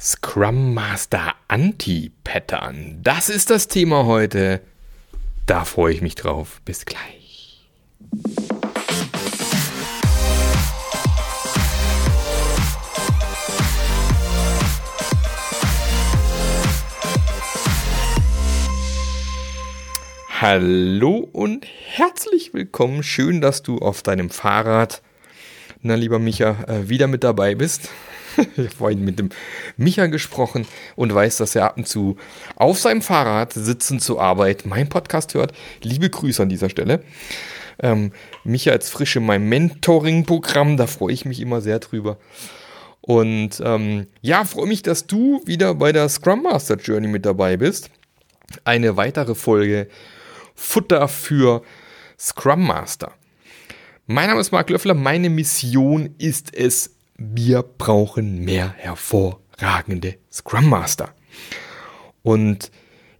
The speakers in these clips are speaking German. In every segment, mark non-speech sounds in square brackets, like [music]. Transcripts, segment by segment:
Scrum Master Anti-Pattern. Das ist das Thema heute. Da freue ich mich drauf. Bis gleich. Hallo und herzlich willkommen. Schön, dass du auf deinem Fahrrad, na lieber Micha, äh, wieder mit dabei bist. [laughs] ich habe vorhin mit dem Micha gesprochen und weiß, dass er ab und zu auf seinem Fahrrad sitzend zur Arbeit meinen Podcast hört. Liebe Grüße an dieser Stelle. Ähm, Micha als frisch in meinem Mentoring-Programm, da freue ich mich immer sehr drüber. Und ähm, ja, freue mich, dass du wieder bei der Scrum Master Journey mit dabei bist. Eine weitere Folge Futter für Scrum Master. Mein Name ist Marc Löffler. Meine Mission ist es, wir brauchen mehr hervorragende Scrum Master. Und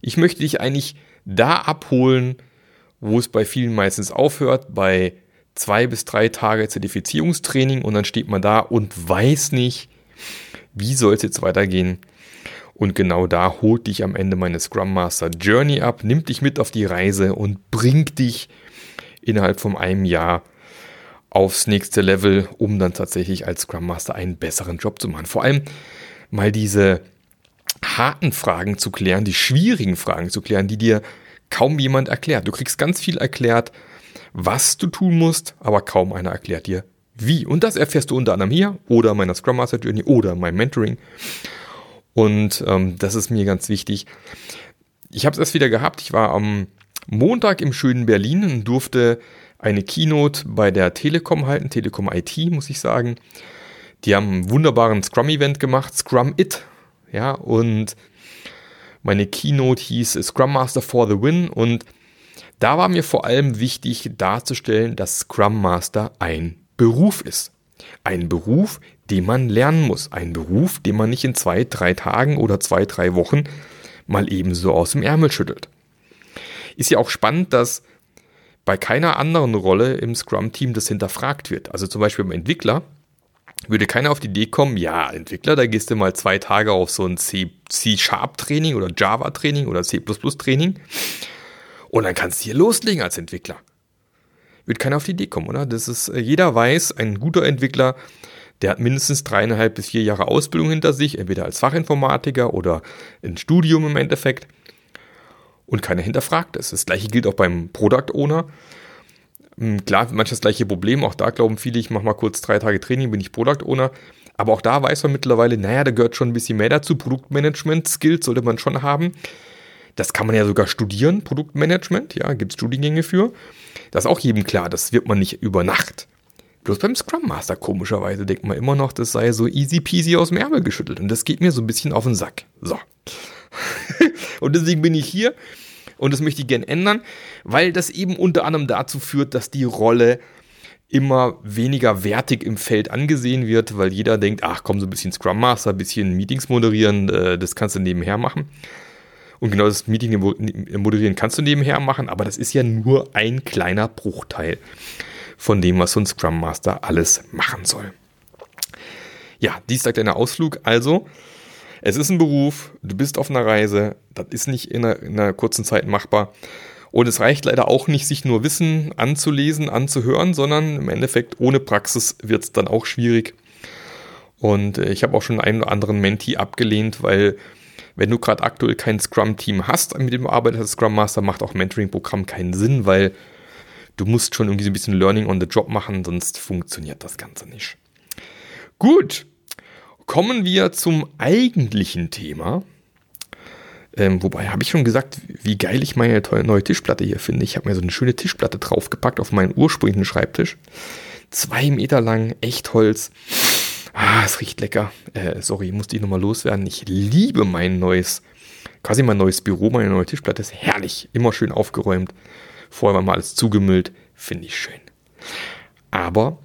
ich möchte dich eigentlich da abholen, wo es bei vielen meistens aufhört, bei zwei bis drei Tage Zertifizierungstraining und dann steht man da und weiß nicht, wie soll es jetzt weitergehen. Und genau da holt dich am Ende meine Scrum Master Journey ab, nimmt dich mit auf die Reise und bringt dich innerhalb von einem Jahr aufs nächste Level, um dann tatsächlich als Scrum Master einen besseren Job zu machen. Vor allem mal diese harten Fragen zu klären, die schwierigen Fragen zu klären, die dir kaum jemand erklärt. Du kriegst ganz viel erklärt, was du tun musst, aber kaum einer erklärt dir, wie. Und das erfährst du unter anderem hier oder meiner Scrum Master Journey oder meinem Mentoring. Und ähm, das ist mir ganz wichtig. Ich habe es erst wieder gehabt. Ich war am Montag im schönen Berlin und durfte eine Keynote bei der Telekom halten, Telekom IT, muss ich sagen. Die haben einen wunderbaren Scrum-Event gemacht, Scrum It. Ja, und meine Keynote hieß Scrum Master for the Win und da war mir vor allem wichtig darzustellen, dass Scrum Master ein Beruf ist. Ein Beruf, den man lernen muss. Ein Beruf, den man nicht in zwei, drei Tagen oder zwei, drei Wochen mal ebenso aus dem Ärmel schüttelt. Ist ja auch spannend, dass bei keiner anderen Rolle im Scrum-Team das hinterfragt wird. Also zum Beispiel beim Entwickler würde keiner auf die Idee kommen, ja, Entwickler, da gehst du mal zwei Tage auf so ein C-Sharp-Training oder Java-Training oder C++-Training und dann kannst du hier loslegen als Entwickler. Wird keiner auf die Idee kommen, oder? Das ist, äh, jeder weiß, ein guter Entwickler der hat mindestens dreieinhalb bis vier Jahre Ausbildung hinter sich, entweder als Fachinformatiker oder ein Studium im Endeffekt. Und keiner hinterfragt es. Das gleiche gilt auch beim Product Owner. Hm, klar, manchmal das gleiche Problem. Auch da glauben viele, ich mache mal kurz drei Tage Training, bin ich Product Owner. Aber auch da weiß man mittlerweile, naja, da gehört schon ein bisschen mehr dazu. Produktmanagement-Skills sollte man schon haben. Das kann man ja sogar studieren, Produktmanagement. Ja, gibt es Studiengänge für. Das ist auch jedem klar, das wird man nicht über Nacht. Bloß beim Scrum Master komischerweise denkt man immer noch, das sei so easy peasy aus dem Ärmel geschüttelt. Und das geht mir so ein bisschen auf den Sack. So. [laughs] und deswegen bin ich hier und das möchte ich gerne ändern, weil das eben unter anderem dazu führt, dass die Rolle immer weniger wertig im Feld angesehen wird, weil jeder denkt, ach komm, so ein bisschen Scrum Master, ein bisschen Meetings moderieren, äh, das kannst du nebenher machen. Und genau das Meeting moderieren kannst du nebenher machen, aber das ist ja nur ein kleiner Bruchteil von dem, was so ein Scrum Master alles machen soll. Ja, dies sagt ein Ausflug. Also, es ist ein Beruf, du bist auf einer Reise, das ist nicht in einer, in einer kurzen Zeit machbar. Und es reicht leider auch nicht, sich nur Wissen anzulesen, anzuhören, sondern im Endeffekt ohne Praxis wird es dann auch schwierig. Und äh, ich habe auch schon einen oder anderen Menti abgelehnt, weil wenn du gerade aktuell kein Scrum-Team hast, mit dem du arbeitest Scrum Master, macht auch Mentoring-Programm keinen Sinn, weil du musst schon irgendwie so ein bisschen Learning on the Job machen, sonst funktioniert das Ganze nicht. Gut, kommen wir zum eigentlichen Thema. Ähm, wobei, habe ich schon gesagt, wie geil ich meine tolle neue Tischplatte hier finde. Ich habe mir so eine schöne Tischplatte draufgepackt auf meinen ursprünglichen Schreibtisch. Zwei Meter lang, echt Holz. Ah, es riecht lecker. Äh, sorry, musste ich nochmal loswerden. Ich liebe mein neues, quasi mein neues Büro, meine neue Tischplatte. Ist herrlich, immer schön aufgeräumt. Vorher war mal alles zugemüllt. Finde ich schön. Aber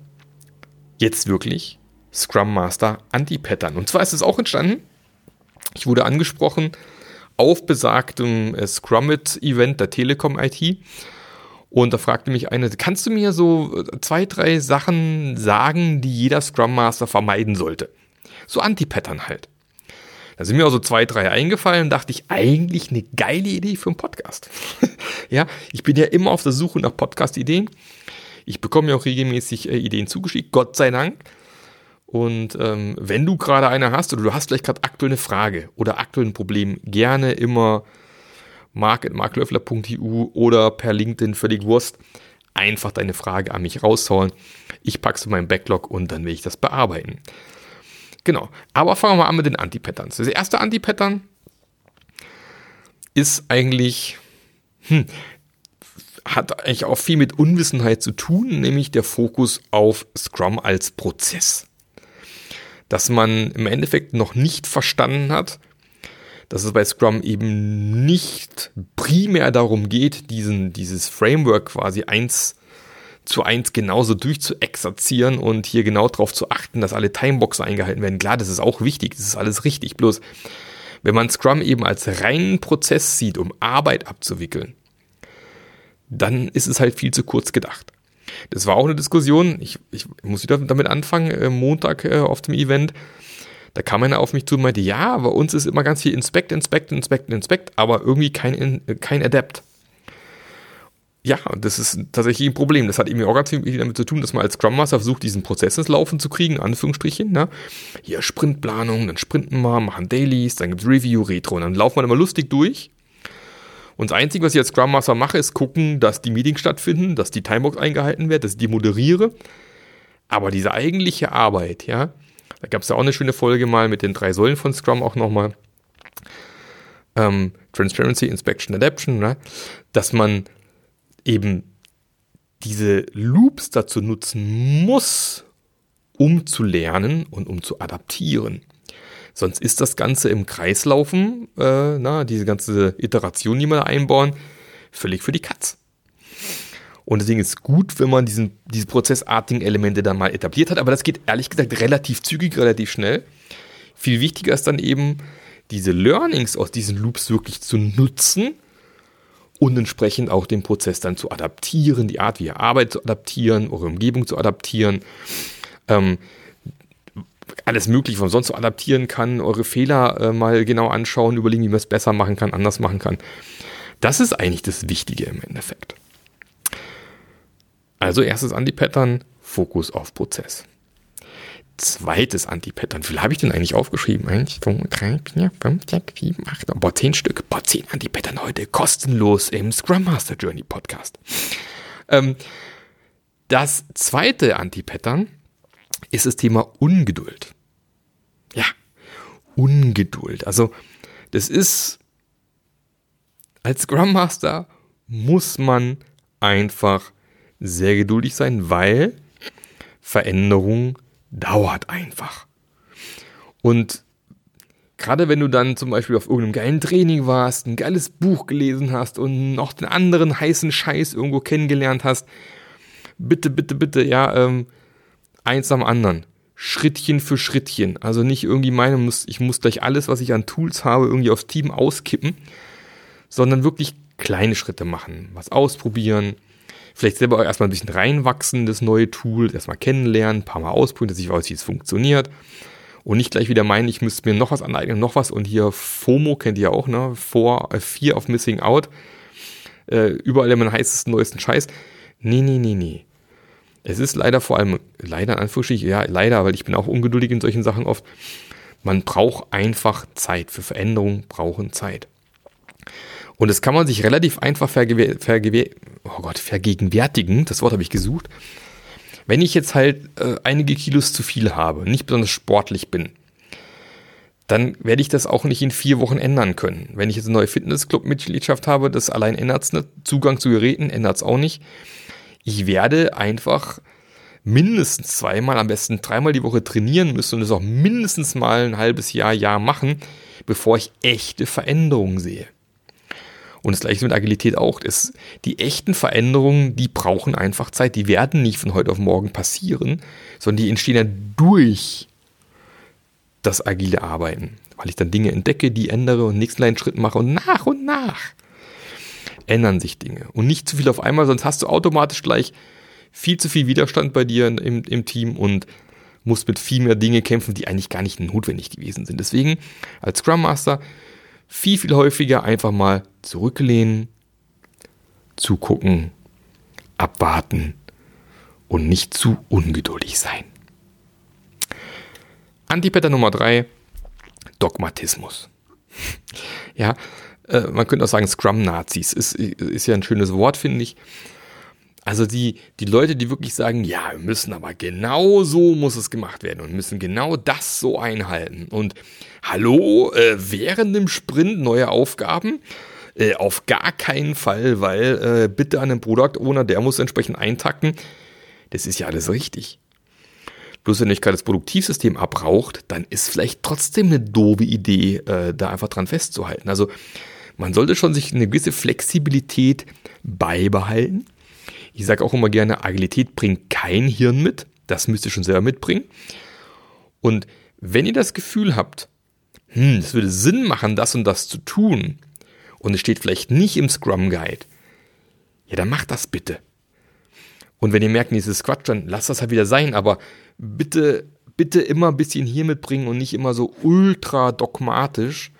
jetzt wirklich Scrum Master Anti-Pattern. Und zwar ist es auch entstanden, ich wurde angesprochen auf besagtem äh, Scrummit-Event der Telekom IT. Und da fragte mich eine, kannst du mir so äh, zwei, drei Sachen sagen, die jeder Scrum Master vermeiden sollte? So Anti-Pattern halt. Da sind mir auch so zwei, drei eingefallen und dachte ich, eigentlich eine geile Idee für einen Podcast. [laughs] ja, ich bin ja immer auf der Suche nach Podcast-Ideen. Ich bekomme ja auch regelmäßig äh, Ideen zugeschickt, Gott sei Dank. Und ähm, wenn du gerade eine hast oder du hast vielleicht gerade aktuell eine Frage oder aktuell ein Problem, gerne immer mark.marklöffler.eu oder per LinkedIn völlig Wurst einfach deine Frage an mich raushauen. Ich packe es in meinen Backlog und dann will ich das bearbeiten. Genau. Aber fangen wir mal an mit den Anti-Patterns. Das erste Anti-Pattern ist eigentlich, hm, hat eigentlich auch viel mit Unwissenheit zu tun, nämlich der Fokus auf Scrum als Prozess. Dass man im Endeffekt noch nicht verstanden hat, dass es bei Scrum eben nicht primär darum geht, diesen, dieses Framework quasi eins zu eins genauso durchzuexerzieren und hier genau darauf zu achten, dass alle Timeboxen eingehalten werden. Klar, das ist auch wichtig, das ist alles richtig. Bloß, wenn man Scrum eben als reinen Prozess sieht, um Arbeit abzuwickeln, dann ist es halt viel zu kurz gedacht. Das war auch eine Diskussion, ich, ich muss wieder damit anfangen, äh, Montag äh, auf dem Event. Da kam einer auf mich zu und meinte, ja, bei uns ist immer ganz viel Inspect, Inspect, Inspect, Inspect, aber irgendwie kein, kein Adapt. Ja, das ist tatsächlich ein Problem. Das hat eben auch ganz viel damit zu tun, dass man als Scrum Master versucht, diesen Prozess ins Laufen zu kriegen, Anführungsstrichen. Ne? Hier Sprintplanung, dann sprinten wir, machen Dailies, dann gibt's Review, Retro und dann laufen wir immer lustig durch. Und das Einzige, was ich als Scrum Master mache, ist gucken, dass die Meetings stattfinden, dass die Timebox eingehalten wird, dass ich die moderiere. Aber diese eigentliche Arbeit, ja, da gab es ja auch eine schöne Folge mal mit den drei Säulen von Scrum auch nochmal. Ähm, Transparency, Inspection, Adaption, ne? dass man eben diese Loops dazu nutzen muss, um zu lernen und um zu adaptieren. Sonst ist das Ganze im Kreislaufen, äh, na, diese ganze Iteration, die wir einbauen, völlig für die Katz. Und deswegen ist es gut, wenn man diesen, diese prozessartigen Elemente dann mal etabliert hat. Aber das geht ehrlich gesagt relativ zügig, relativ schnell. Viel wichtiger ist dann eben, diese Learnings aus diesen Loops wirklich zu nutzen und entsprechend auch den Prozess dann zu adaptieren, die Art, wie ihr arbeitet, zu adaptieren, eure Umgebung zu adaptieren. Ähm, alles Mögliche, man sonst so adaptieren kann, eure Fehler äh, mal genau anschauen, überlegen, wie man es besser machen kann, anders machen kann. Das ist eigentlich das Wichtige im Endeffekt. Also erstes Anti-Pattern, Fokus auf Prozess. Zweites Anti-Pattern. Wie viel habe ich denn eigentlich aufgeschrieben? 1, 2, 3, 4, 5, 6, 7, 8, boah, 10 Stück. Boah, 10 Anti-Pattern heute kostenlos im Scrum Master Journey Podcast. Ähm, das zweite Anti-Pattern ist das Thema Ungeduld. Ja, Ungeduld. Also, das ist, als Scrum Master muss man einfach sehr geduldig sein, weil Veränderung dauert einfach. Und gerade wenn du dann zum Beispiel auf irgendeinem geilen Training warst, ein geiles Buch gelesen hast und noch den anderen heißen Scheiß irgendwo kennengelernt hast, bitte, bitte, bitte, ja, ähm, eins am anderen. Schrittchen für Schrittchen. Also nicht irgendwie meinen, ich muss gleich alles, was ich an Tools habe, irgendwie aufs Team auskippen, sondern wirklich kleine Schritte machen, was ausprobieren, vielleicht selber erstmal ein bisschen reinwachsen, das neue Tool, erstmal kennenlernen, ein paar Mal ausprobieren, dass ich weiß, wie es funktioniert. Und nicht gleich wieder meinen, ich müsste mir noch was aneignen, noch was. Und hier FOMO kennt ihr auch, ne? Four, äh, Fear of Missing Out. Äh, überall immer heißesten, neuesten Scheiß. Nee, nee, nee, nee. Es ist leider vor allem, leider in Anführungsstrichen, ja, leider, weil ich bin auch ungeduldig in solchen Sachen oft. Man braucht einfach Zeit. Für Veränderungen brauchen Zeit. Und das kann man sich relativ einfach verge verge oh Gott, vergegenwärtigen. Das Wort habe ich gesucht. Wenn ich jetzt halt äh, einige Kilos zu viel habe, nicht besonders sportlich bin, dann werde ich das auch nicht in vier Wochen ändern können. Wenn ich jetzt eine neue Fitnessclub-Mitgliedschaft habe, das allein ändert es nicht. Zugang zu Geräten ändert es auch nicht. Ich werde einfach mindestens zweimal, am besten dreimal die Woche trainieren müssen und das auch mindestens mal ein halbes Jahr, Jahr machen, bevor ich echte Veränderungen sehe. Und das gleiche mit Agilität auch. Das, die echten Veränderungen, die brauchen einfach Zeit. Die werden nicht von heute auf morgen passieren, sondern die entstehen ja durch das agile Arbeiten. Weil ich dann Dinge entdecke, die ändere und nächsten kleinen Schritt mache und nach und nach ändern sich Dinge. Und nicht zu viel auf einmal, sonst hast du automatisch gleich viel zu viel Widerstand bei dir im, im Team und musst mit viel mehr Dinge kämpfen, die eigentlich gar nicht notwendig gewesen sind. Deswegen als Scrum Master viel, viel häufiger einfach mal zurücklehnen, zugucken, abwarten und nicht zu ungeduldig sein. Antipatter Nummer drei: Dogmatismus. [laughs] ja, äh, man könnte auch sagen Scrum-Nazis. Ist, ist ja ein schönes Wort, finde ich. Also die, die Leute, die wirklich sagen, ja, wir müssen aber genau so muss es gemacht werden und müssen genau das so einhalten. Und hallo, äh, während dem Sprint neue Aufgaben? Äh, auf gar keinen Fall, weil äh, bitte an den Product Owner, der muss entsprechend eintakten. Das ist ja alles richtig. Bloß wenn euch gerade das Produktivsystem abraucht, dann ist vielleicht trotzdem eine doofe Idee, äh, da einfach dran festzuhalten. Also man sollte schon sich eine gewisse Flexibilität beibehalten ich sage auch immer gerne, Agilität bringt kein Hirn mit. Das müsst ihr schon selber mitbringen. Und wenn ihr das Gefühl habt, hm, es würde Sinn machen, das und das zu tun, und es steht vielleicht nicht im Scrum Guide, ja, dann macht das bitte. Und wenn ihr merkt, dieses Quatsch, dann lasst das halt wieder sein, aber bitte, bitte immer ein bisschen hier mitbringen und nicht immer so ultra dogmatisch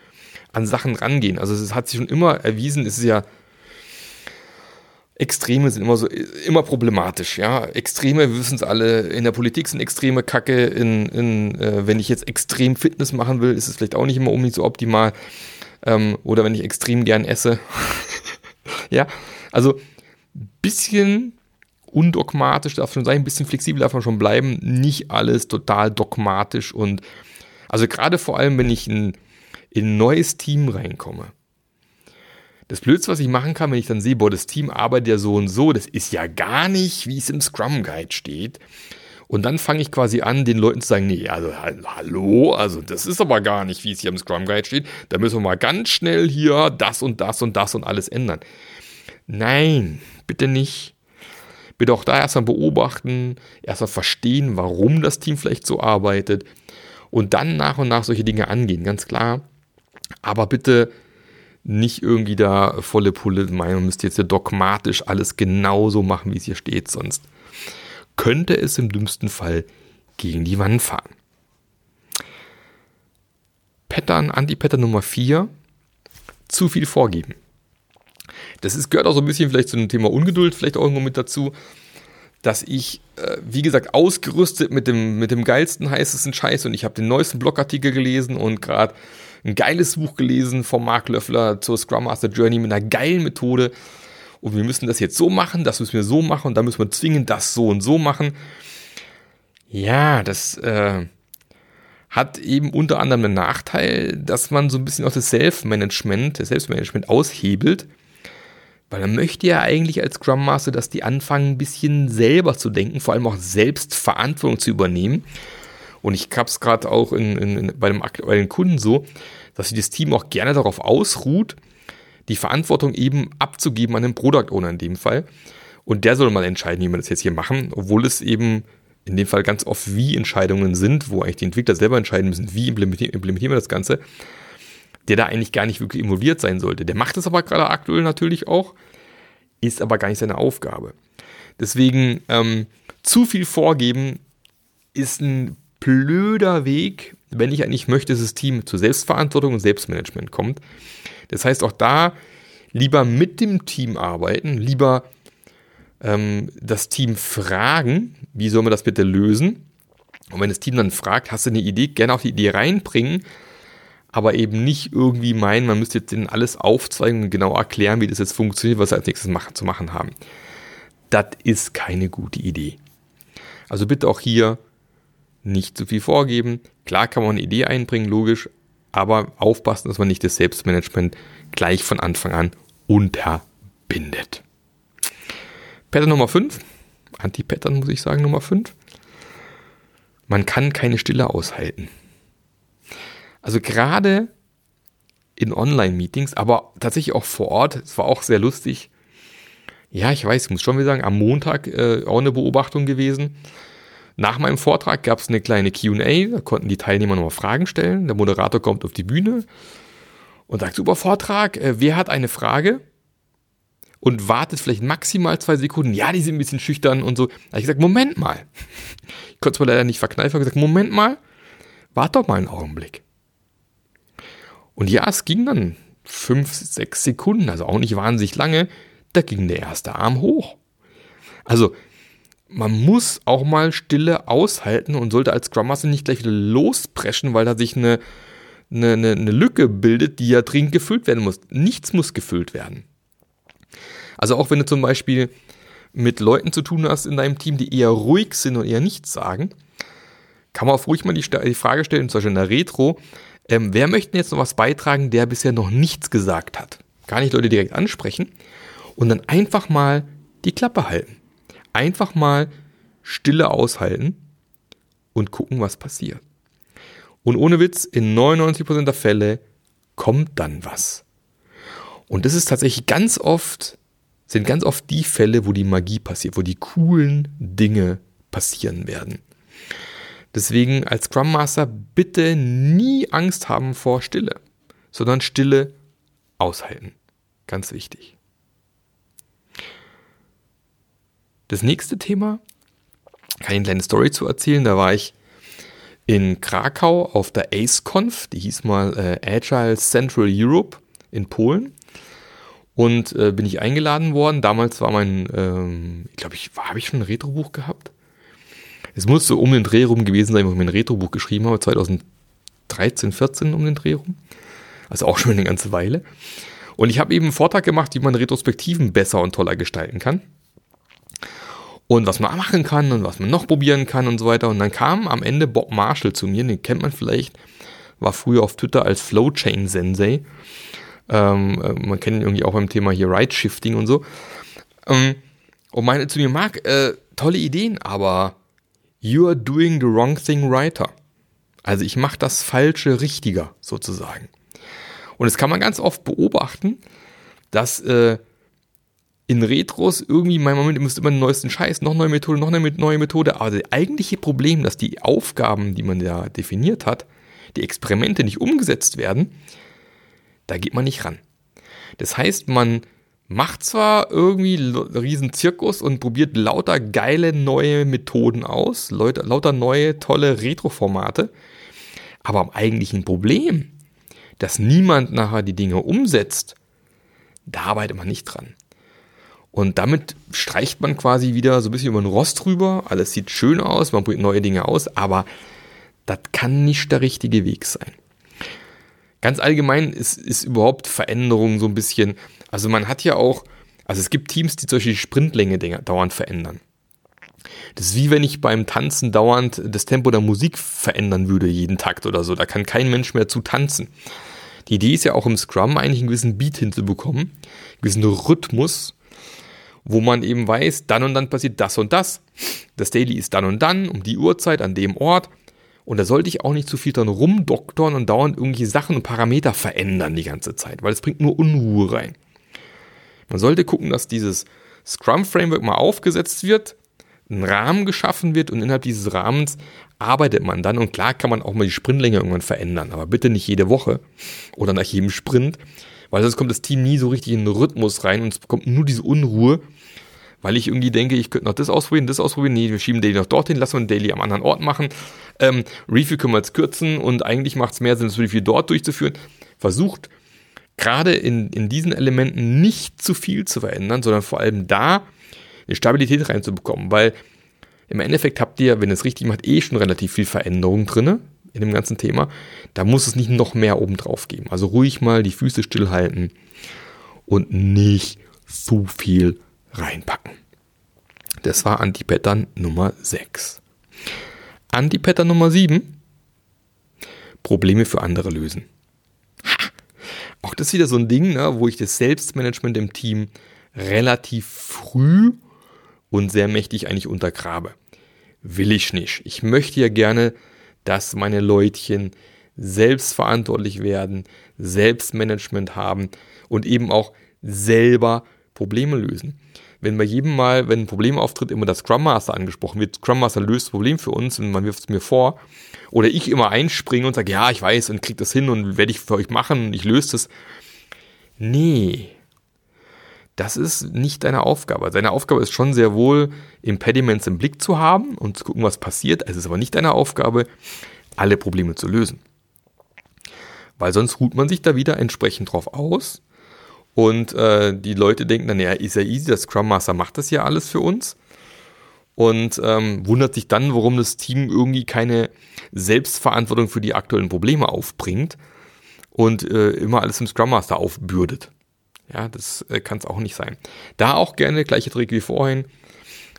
an Sachen rangehen. Also es hat sich schon immer erwiesen, es ist ja Extreme sind immer so immer problematisch, ja. Extreme, wir wissen es alle, in der Politik sind Extreme Kacke, in, in äh, wenn ich jetzt extrem Fitness machen will, ist es vielleicht auch nicht immer unbedingt so optimal. Ähm, oder wenn ich extrem gern esse. [laughs] ja, also bisschen undogmatisch darf schon sein, ein bisschen flexibel darf man schon bleiben, nicht alles total dogmatisch und also gerade vor allem, wenn ich in, in ein neues Team reinkomme das Blödste, was ich machen kann, wenn ich dann sehe, boah, das Team arbeitet ja so und so, das ist ja gar nicht, wie es im Scrum Guide steht. Und dann fange ich quasi an, den Leuten zu sagen, nee, also hallo, also das ist aber gar nicht, wie es hier im Scrum Guide steht. Da müssen wir mal ganz schnell hier das und das und das und alles ändern. Nein, bitte nicht. Bitte auch da erstmal beobachten, erstmal verstehen, warum das Team vielleicht so arbeitet und dann nach und nach solche Dinge angehen, ganz klar. Aber bitte nicht irgendwie da volle Pulle meinen, man müsste jetzt ja dogmatisch alles genauso machen, wie es hier steht, sonst könnte es im dümmsten Fall gegen die Wand fahren. Pattern, Anti-Pattern Nummer 4, zu viel vorgeben. Das ist, gehört auch so ein bisschen vielleicht zu dem Thema Ungeduld, vielleicht auch irgendwo mit dazu, dass ich, äh, wie gesagt, ausgerüstet mit dem, mit dem geilsten, heißesten Scheiß und ich habe den neuesten Blogartikel gelesen und gerade ein geiles Buch gelesen von Mark Löffler zur Scrum Master Journey mit einer geilen Methode. Und wir müssen das jetzt so machen, das müssen wir so machen und dann müssen wir zwingend das so und so machen. Ja, das äh, hat eben unter anderem den Nachteil, dass man so ein bisschen auch das Self-Management, das Selbstmanagement aushebelt. Weil man möchte ja eigentlich als Scrum Master, dass die anfangen, ein bisschen selber zu denken, vor allem auch selbst Verantwortung zu übernehmen. Und ich habe es gerade auch in, in, bei dem aktuellen Kunden so, dass sich das Team auch gerne darauf ausruht, die Verantwortung eben abzugeben an den Product Owner in dem Fall. Und der soll mal entscheiden, wie wir das jetzt hier machen, obwohl es eben in dem Fall ganz oft wie Entscheidungen sind, wo eigentlich die Entwickler selber entscheiden müssen, wie implementieren, implementieren wir das Ganze, der da eigentlich gar nicht wirklich involviert sein sollte. Der macht es aber gerade aktuell natürlich auch, ist aber gar nicht seine Aufgabe. Deswegen ähm, zu viel vorgeben ist ein blöder Weg, wenn ich eigentlich möchte, dass das Team zur Selbstverantwortung und Selbstmanagement kommt. Das heißt, auch da lieber mit dem Team arbeiten, lieber ähm, das Team fragen, wie soll man das bitte lösen? Und wenn das Team dann fragt, hast du eine Idee, gerne auch die Idee reinbringen, aber eben nicht irgendwie meinen, man müsste jetzt denen alles aufzeigen und genau erklären, wie das jetzt funktioniert, was sie als nächstes machen, zu machen haben. Das ist keine gute Idee. Also bitte auch hier nicht zu viel vorgeben. Klar kann man eine Idee einbringen, logisch, aber aufpassen, dass man nicht das Selbstmanagement gleich von Anfang an unterbindet. Pattern Nummer 5, Anti-Pattern muss ich sagen, Nummer 5. Man kann keine Stille aushalten. Also gerade in Online-Meetings, aber tatsächlich auch vor Ort, es war auch sehr lustig. Ja, ich weiß, ich muss schon wieder sagen, am Montag äh, auch eine Beobachtung gewesen. Nach meinem Vortrag gab es eine kleine QA, da konnten die Teilnehmer nochmal Fragen stellen. Der Moderator kommt auf die Bühne und sagt, super Vortrag, äh, wer hat eine Frage? und wartet vielleicht maximal zwei Sekunden. Ja, die sind ein bisschen schüchtern und so. Da habe ich gesagt, Moment mal. Ich konnte es mir leider nicht verkneifen. Ich gesagt, Moment mal, warte doch mal einen Augenblick. Und ja, es ging dann fünf, sechs Sekunden, also auch nicht wahnsinnig lange. Da ging der erste Arm hoch. Also, man muss auch mal Stille aushalten und sollte als Scrum Master nicht gleich wieder lospreschen, weil da sich eine, eine, eine, eine Lücke bildet, die ja dringend gefüllt werden muss. Nichts muss gefüllt werden. Also auch wenn du zum Beispiel mit Leuten zu tun hast in deinem Team, die eher ruhig sind und eher nichts sagen, kann man auch ruhig mal die, die Frage stellen, zum Beispiel in der Retro, ähm, wer möchte jetzt noch was beitragen, der bisher noch nichts gesagt hat? Gar nicht Leute direkt ansprechen und dann einfach mal die Klappe halten. Einfach mal Stille aushalten und gucken, was passiert. Und ohne Witz, in 99% der Fälle kommt dann was. Und das ist tatsächlich ganz oft, sind ganz oft die Fälle, wo die Magie passiert, wo die coolen Dinge passieren werden. Deswegen als Scrum Master bitte nie Angst haben vor Stille, sondern Stille aushalten. Ganz wichtig. Das nächste Thema, kann ich eine kleine Story zu erzählen. Da war ich in Krakau auf der AceConf, die hieß mal äh, Agile Central Europe in Polen. Und äh, bin ich eingeladen worden. Damals war mein, ähm, ich glaube, ich, habe ich schon ein Retrobuch gehabt? Es muss so um den Dreh rum gewesen sein, wo ich mein Retrobuch geschrieben habe, 2013, 14 um den Dreh rum. Also auch schon eine ganze Weile. Und ich habe eben einen Vortrag gemacht, wie man Retrospektiven besser und toller gestalten kann und was man machen kann und was man noch probieren kann und so weiter. Und dann kam am Ende Bob Marshall zu mir, den kennt man vielleicht, war früher auf Twitter als Flowchain Sensei. Ähm, äh, man kennt ihn irgendwie auch beim Thema hier Right Shifting und so. Ähm, und meinte zu mir, Marc, äh, tolle Ideen, aber you are doing the wrong thing righter. Also ich mache das Falsche richtiger sozusagen. Und das kann man ganz oft beobachten, dass äh, in Retros irgendwie, mein Moment, ihr müsst immer den neuesten Scheiß, noch neue Methode, noch eine neue Methode. Aber das eigentliche Problem, dass die Aufgaben, die man da definiert hat, die Experimente nicht umgesetzt werden, da geht man nicht ran. Das heißt, man macht zwar irgendwie riesen Zirkus und probiert lauter geile neue Methoden aus, lauter neue tolle Retro-Formate, aber am eigentlichen Problem, dass niemand nachher die Dinge umsetzt, da arbeitet man nicht dran. Und damit streicht man quasi wieder so ein bisschen über den Rost drüber. Alles sieht schön aus, man probiert neue Dinge aus, aber das kann nicht der richtige Weg sein. Ganz allgemein ist, ist überhaupt Veränderung so ein bisschen, also man hat ja auch, also es gibt Teams, die zum Beispiel die Sprintlänge dauernd verändern. Das ist wie wenn ich beim Tanzen dauernd das Tempo der Musik verändern würde, jeden Takt oder so. Da kann kein Mensch mehr zu tanzen. Die Idee ist ja auch im Scrum eigentlich einen gewissen Beat hinzubekommen, einen gewissen Rhythmus, wo man eben weiß, dann und dann passiert das und das. Das Daily ist dann und dann, um die Uhrzeit, an dem Ort. Und da sollte ich auch nicht zu viel dran rumdoktern und dauernd irgendwelche Sachen und Parameter verändern die ganze Zeit, weil es bringt nur Unruhe rein. Man sollte gucken, dass dieses Scrum-Framework mal aufgesetzt wird, ein Rahmen geschaffen wird und innerhalb dieses Rahmens arbeitet man dann. Und klar kann man auch mal die Sprintlänge irgendwann verändern, aber bitte nicht jede Woche oder nach jedem Sprint, weil sonst kommt das Team nie so richtig in den Rhythmus rein und es bekommt nur diese Unruhe, weil ich irgendwie denke, ich könnte noch das ausprobieren, das ausprobieren. Nee, wir schieben Daily noch dorthin, lassen wir ein Daily am anderen Ort machen. Ähm, Review können wir jetzt kürzen und eigentlich macht es mehr Sinn, das Review dort durchzuführen. Versucht gerade in, in diesen Elementen nicht zu viel zu verändern, sondern vor allem da eine Stabilität reinzubekommen, weil im Endeffekt habt ihr, wenn ihr es richtig macht, eh schon relativ viel Veränderung drin in dem ganzen Thema. Da muss es nicht noch mehr obendrauf geben. Also ruhig mal die Füße stillhalten und nicht zu viel reinpacken. Das war Antipattern Nummer 6. Antipattern Nummer 7. Probleme für andere lösen. Auch das ist wieder so ein Ding, ne, wo ich das Selbstmanagement im Team relativ früh und sehr mächtig eigentlich untergrabe. Will ich nicht. Ich möchte ja gerne, dass meine Leutchen selbstverantwortlich werden, Selbstmanagement haben und eben auch selber Probleme lösen. Wenn bei jedem Mal, wenn ein Problem auftritt, immer das Scrum Master angesprochen wird, Scrum Master löst das Problem für uns und man wirft es mir vor, oder ich immer einspringe und sage, ja, ich weiß und krieg das hin und werde ich für euch machen und ich löse das. Nee. das ist nicht deine Aufgabe. Deine Aufgabe ist schon sehr wohl, Impediments im Blick zu haben und zu gucken, was passiert. Es ist aber nicht deine Aufgabe, alle Probleme zu lösen. Weil sonst ruht man sich da wieder entsprechend drauf aus. Und äh, die Leute denken dann, ja, ist ja easy, der Scrum Master macht das ja alles für uns. Und ähm, wundert sich dann, warum das Team irgendwie keine Selbstverantwortung für die aktuellen Probleme aufbringt und äh, immer alles im Scrum Master aufbürdet. Ja, das äh, kann es auch nicht sein. Da auch gerne gleiche Trick wie vorhin.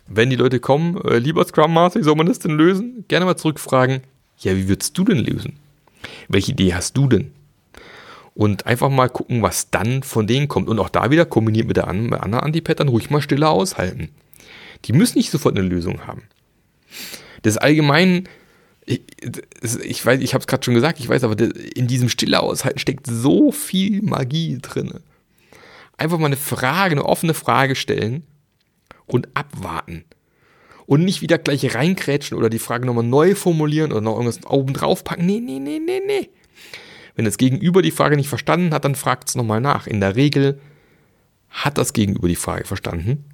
Wenn die Leute kommen, äh, lieber Scrum Master, wie soll man das denn lösen? Gerne mal zurückfragen, ja, wie würdest du denn lösen? Welche Idee hast du denn? Und einfach mal gucken, was dann von denen kommt. Und auch da wieder kombiniert mit der anderen Antipattern ruhig mal stiller aushalten. Die müssen nicht sofort eine Lösung haben. Das allgemein, ich, ich weiß, ich habe es gerade schon gesagt, ich weiß, aber in diesem stille Aushalten steckt so viel Magie drin. Einfach mal eine Frage, eine offene Frage stellen und abwarten. Und nicht wieder gleich reinkrätschen oder die Frage nochmal neu formulieren oder noch irgendwas oben drauf packen. Nee, nee, nee, nee, nee. Wenn das Gegenüber die Frage nicht verstanden hat, dann fragt es nochmal nach. In der Regel hat das Gegenüber die Frage verstanden.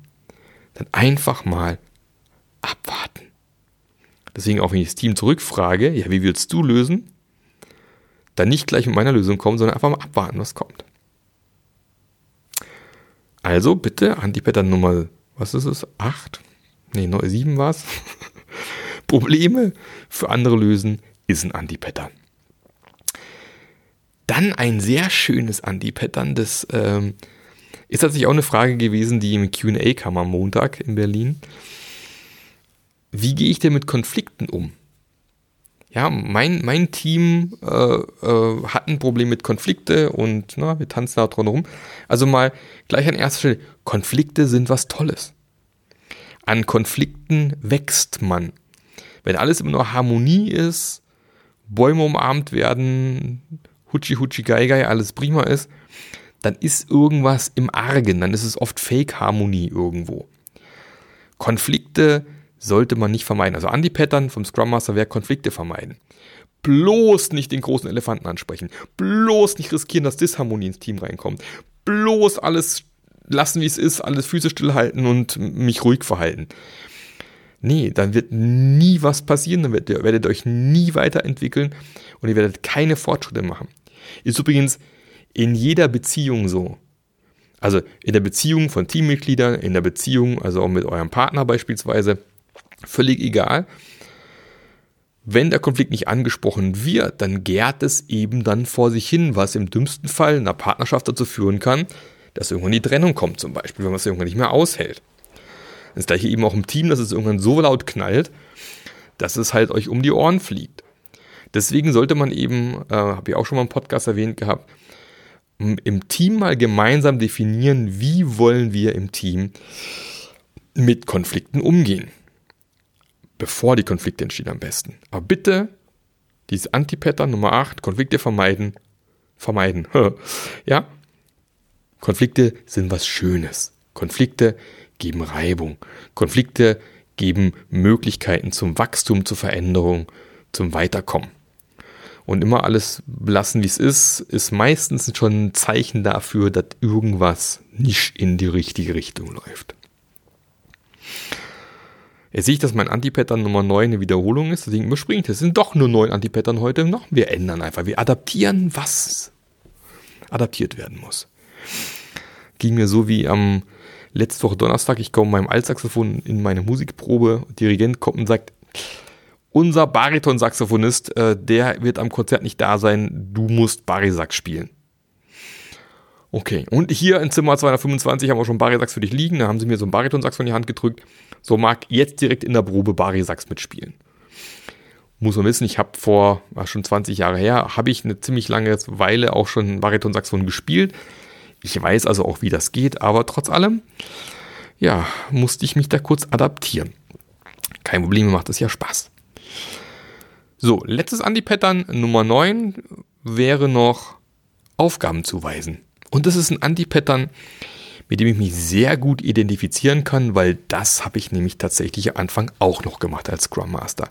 Dann einfach mal abwarten. Deswegen auch wenn ich das Team zurückfrage, ja, wie willst du lösen? Dann nicht gleich mit meiner Lösung kommen, sondern einfach mal abwarten, was kommt. Also bitte Antipattern Nummer, was ist es? 8? Nee, 7 war es. Probleme für andere lösen ist ein Antipattern. Dann ein sehr schönes Antipattern, das ähm, ist tatsächlich auch eine Frage gewesen, die im QA kam am Montag in Berlin. Wie gehe ich denn mit Konflikten um? Ja, mein, mein Team äh, äh, hat ein Problem mit Konflikte und na, wir tanzen da dran rum. Also mal gleich an erster Stelle, Konflikte sind was Tolles. An Konflikten wächst man. Wenn alles immer nur Harmonie ist, Bäume umarmt werden, Hutschi Hutschi Gai Gai, alles prima ist, dann ist irgendwas im Argen, dann ist es oft Fake-Harmonie irgendwo. Konflikte sollte man nicht vermeiden. Also Anti-Pattern vom Scrum Master wäre Konflikte vermeiden. Bloß nicht den großen Elefanten ansprechen. Bloß nicht riskieren, dass Disharmonie ins Team reinkommt. Bloß alles lassen, wie es ist, alles Füße stillhalten und mich ruhig verhalten. Nee, dann wird nie was passieren, dann werdet ihr euch nie weiterentwickeln und ihr werdet keine Fortschritte machen. Ist übrigens in jeder Beziehung so. Also in der Beziehung von Teammitgliedern, in der Beziehung, also auch mit eurem Partner beispielsweise, völlig egal. Wenn der Konflikt nicht angesprochen wird, dann gärt es eben dann vor sich hin, was im dümmsten Fall in einer Partnerschaft dazu führen kann, dass irgendwann die Trennung kommt, zum Beispiel, wenn man es irgendwann nicht mehr aushält. Das gleiche eben auch im Team, dass es irgendwann so laut knallt, dass es halt euch um die Ohren fliegt. Deswegen sollte man eben, äh, habe ich auch schon mal im Podcast erwähnt gehabt, im Team mal gemeinsam definieren, wie wollen wir im Team mit Konflikten umgehen. Bevor die Konflikte entstehen am besten. Aber bitte diese Antipattern Nummer 8, Konflikte vermeiden, vermeiden. [laughs] ja? Konflikte sind was Schönes. Konflikte geben Reibung. Konflikte geben Möglichkeiten zum Wachstum, zur Veränderung, zum Weiterkommen und immer alles lassen, wie es ist, ist meistens schon ein Zeichen dafür, dass irgendwas nicht in die richtige Richtung läuft. Jetzt sehe ich, dass mein Antipattern Nummer 9 eine Wiederholung ist, deswegen überspringe ich das. Es sind doch nur neun Antipattern heute noch. Wir ändern einfach. Wir adaptieren, was adaptiert werden muss. Ging mir so wie am letzte Woche Donnerstag. Ich komme meinem Altsaxophon in meine Musikprobe. Dirigent kommt und sagt, unser Bariton-Saxophonist, äh, der wird am Konzert nicht da sein, du musst Barisax spielen. Okay, und hier in Zimmer 225 haben wir schon Barisax für dich liegen, da haben sie mir so ein Bariton-Sax in die Hand gedrückt. So mag jetzt direkt in der Probe Barisax mitspielen. Muss man wissen, ich habe vor, war schon 20 Jahre her, habe ich eine ziemlich lange Weile auch schon Bariton-Saxophon gespielt. Ich weiß also auch, wie das geht, aber trotz allem, ja, musste ich mich da kurz adaptieren. Kein Problem, mir macht es ja Spaß. So, letztes Anti-Pattern, Nummer 9, wäre noch Aufgaben zuweisen. Und das ist ein Anti-Pattern, mit dem ich mich sehr gut identifizieren kann, weil das habe ich nämlich tatsächlich am Anfang auch noch gemacht als Scrum Master.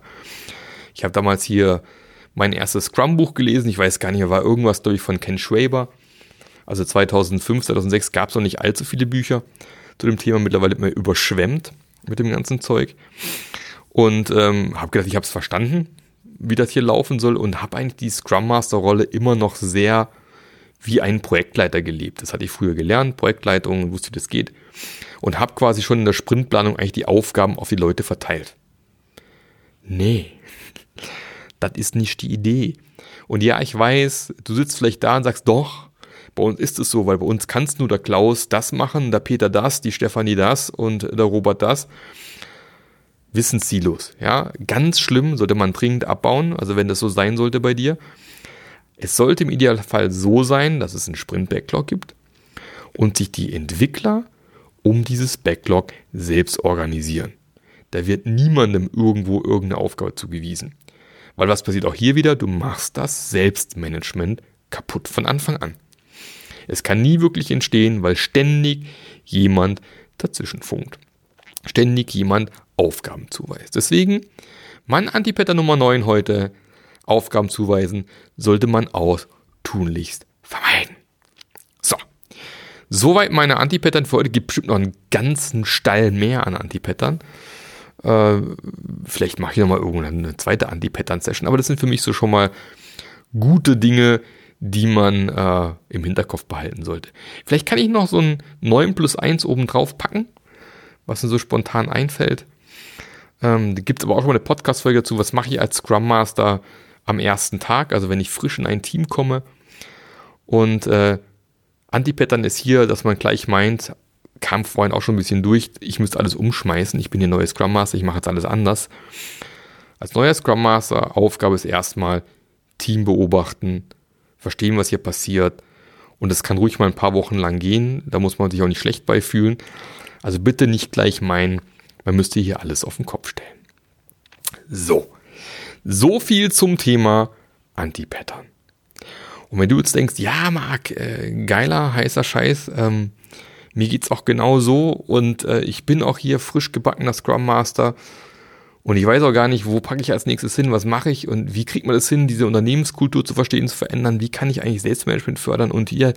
Ich habe damals hier mein erstes Scrum-Buch gelesen, ich weiß gar nicht, war irgendwas durch von Ken Schwaber. Also 2005, 2006 gab es noch nicht allzu viele Bücher zu dem Thema. Mittlerweile immer überschwemmt mit dem ganzen Zeug. Und ähm, habe gedacht, ich habe es verstanden, wie das hier laufen soll und habe eigentlich die Scrum Master Rolle immer noch sehr wie ein Projektleiter gelebt. Das hatte ich früher gelernt, Projektleitung, wusste, wie das geht. Und habe quasi schon in der Sprintplanung eigentlich die Aufgaben auf die Leute verteilt. Nee, [laughs] das ist nicht die Idee. Und ja, ich weiß, du sitzt vielleicht da und sagst, doch, bei uns ist es so, weil bei uns kannst nur der Klaus das machen, der Peter das, die Stefanie das und der Robert das. Wissenssilos, ja, ganz schlimm, sollte man dringend abbauen, also wenn das so sein sollte bei dir. Es sollte im Idealfall so sein, dass es einen Sprint-Backlog gibt und sich die Entwickler um dieses Backlog selbst organisieren. Da wird niemandem irgendwo irgendeine Aufgabe zugewiesen. Weil was passiert auch hier wieder? Du machst das Selbstmanagement kaputt von Anfang an. Es kann nie wirklich entstehen, weil ständig jemand dazwischen funkt. Ständig jemand Aufgaben zuweist. Deswegen mein Antipatter Nummer 9 heute, Aufgaben zuweisen, sollte man auch tunlichst vermeiden. So. Soweit meine Antipattern für heute. Gibt bestimmt noch einen ganzen Stall mehr an Antipattern. Äh, vielleicht mache ich nochmal irgendeine zweite Anti-Pattern-Session, aber das sind für mich so schon mal gute Dinge, die man äh, im Hinterkopf behalten sollte. Vielleicht kann ich noch so ein 9 plus 1 oben drauf packen, was mir so spontan einfällt. Ähm, da gibt es aber auch schon mal eine Podcast-Folge dazu, was mache ich als Scrum Master am ersten Tag, also wenn ich frisch in ein Team komme. Und äh, Anti-Pattern ist hier, dass man gleich meint, kam vorhin auch schon ein bisschen durch, ich müsste alles umschmeißen, ich bin der neue Scrum Master, ich mache jetzt alles anders. Als neuer Scrum Master, Aufgabe ist erstmal Team beobachten, verstehen, was hier passiert. Und das kann ruhig mal ein paar Wochen lang gehen, da muss man sich auch nicht schlecht beifühlen. Also bitte nicht gleich meinen, man müsste hier alles auf den Kopf stellen. So, so viel zum Thema Anti-Pattern. Und wenn du jetzt denkst, ja, Marc, äh, geiler, heißer Scheiß, ähm, mir geht's auch genau so und äh, ich bin auch hier frisch gebackener Scrum Master und ich weiß auch gar nicht, wo packe ich als nächstes hin, was mache ich und wie kriegt man das hin, diese Unternehmenskultur zu verstehen, zu verändern, wie kann ich eigentlich Selbstmanagement fördern und hier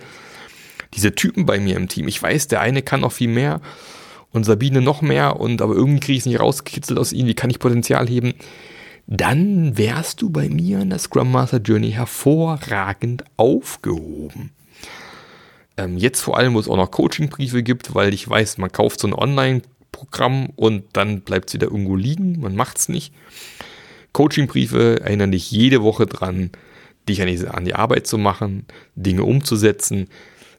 diese Typen bei mir im Team. Ich weiß, der eine kann noch viel mehr und Sabine noch mehr und aber irgendwie kriege ich es nicht rausgekitzelt aus ihnen, wie kann ich Potenzial heben? Dann wärst du bei mir in der Scrum Master Journey hervorragend aufgehoben. Ähm, jetzt vor allem, wo es auch noch Coaching-Briefe gibt, weil ich weiß, man kauft so ein Online-Programm und dann bleibt es wieder irgendwo liegen, man macht es nicht. Coaching-Briefe erinnern dich jede Woche dran, dich an die, an die Arbeit zu machen, Dinge umzusetzen.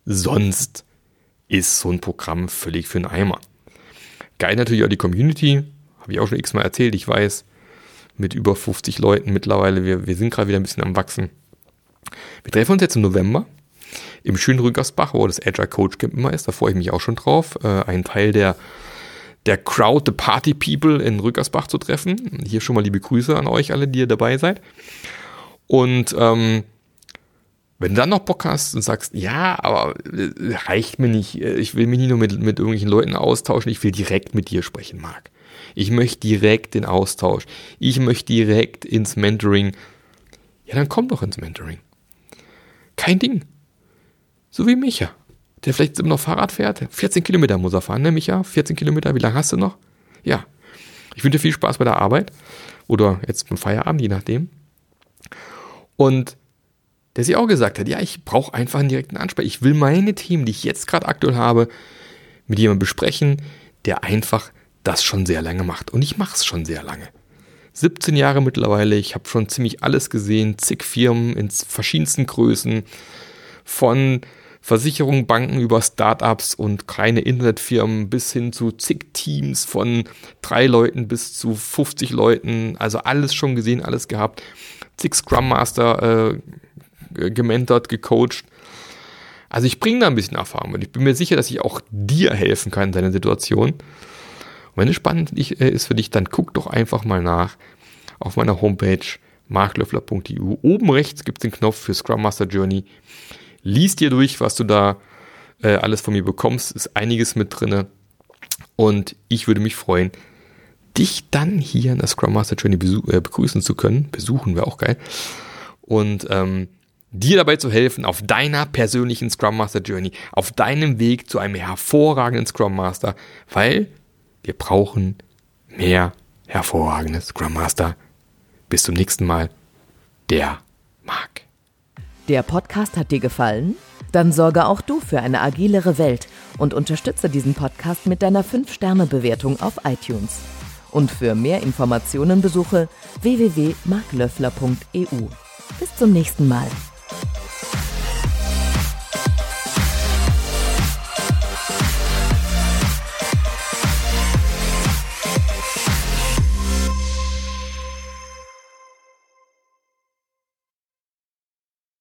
Sonst ist so ein Programm völlig für den Eimer. Geil natürlich auch die Community, habe ich auch schon x-mal erzählt, ich weiß, mit über 50 Leuten mittlerweile, wir, wir sind gerade wieder ein bisschen am Wachsen. Wir treffen uns jetzt im November im schönen Rückersbach, wo das Agile Coach Camp immer ist. Da freue ich mich auch schon drauf. Äh, ein Teil der, der Crowd, the Party People in Rückersbach zu treffen. Hier schon mal liebe Grüße an euch alle, die ihr dabei seid. Und ähm, wenn du dann noch Bock hast und sagst, ja, aber äh, reicht mir nicht, äh, ich will mich nicht nur mit, mit irgendwelchen Leuten austauschen, ich will direkt mit dir sprechen, Marc. Ich möchte direkt den Austausch. Ich möchte direkt ins Mentoring. Ja, dann komm doch ins Mentoring. Kein Ding. So wie Micha, der vielleicht immer noch Fahrrad fährt. 14 Kilometer muss er fahren, ne Micha? 14 Kilometer, wie lange hast du noch? Ja. Ich wünsche dir viel Spaß bei der Arbeit oder jetzt beim Feierabend, je nachdem. Und der sich auch gesagt hat, ja, ich brauche einfach einen direkten Ansprech. Ich will meine Themen, die ich jetzt gerade aktuell habe, mit jemandem besprechen, der einfach das schon sehr lange macht. Und ich mache es schon sehr lange. 17 Jahre mittlerweile, ich habe schon ziemlich alles gesehen, zig Firmen in verschiedensten Größen, von Versicherungen, Banken über Startups und kleine Internetfirmen bis hin zu zig Teams von drei Leuten bis zu 50 Leuten. Also alles schon gesehen, alles gehabt. Zig Scrum Master äh, gementort, gecoacht. Also ich bringe da ein bisschen Erfahrung und ich bin mir sicher, dass ich auch dir helfen kann in deiner Situation. Und wenn es spannend äh, ist für dich, dann guck doch einfach mal nach auf meiner Homepage marklöffler.eu. Oben rechts gibt es den Knopf für Scrum Master Journey. Lies dir durch, was du da äh, alles von mir bekommst. Ist einiges mit drinne. Und ich würde mich freuen, dich dann hier in der Scrum Master Journey äh, begrüßen zu können. Besuchen wäre auch geil. Und ähm, dir dabei zu helfen auf deiner persönlichen Scrum Master Journey, auf deinem Weg zu einem hervorragenden Scrum Master, weil wir brauchen mehr hervorragende Scrum Master. Bis zum nächsten Mal. Der Marc. Der Podcast hat dir gefallen? Dann sorge auch du für eine agilere Welt und unterstütze diesen Podcast mit deiner 5-Sterne-Bewertung auf iTunes. Und für mehr Informationen besuche www.marklöffler.eu. Bis zum nächsten Mal.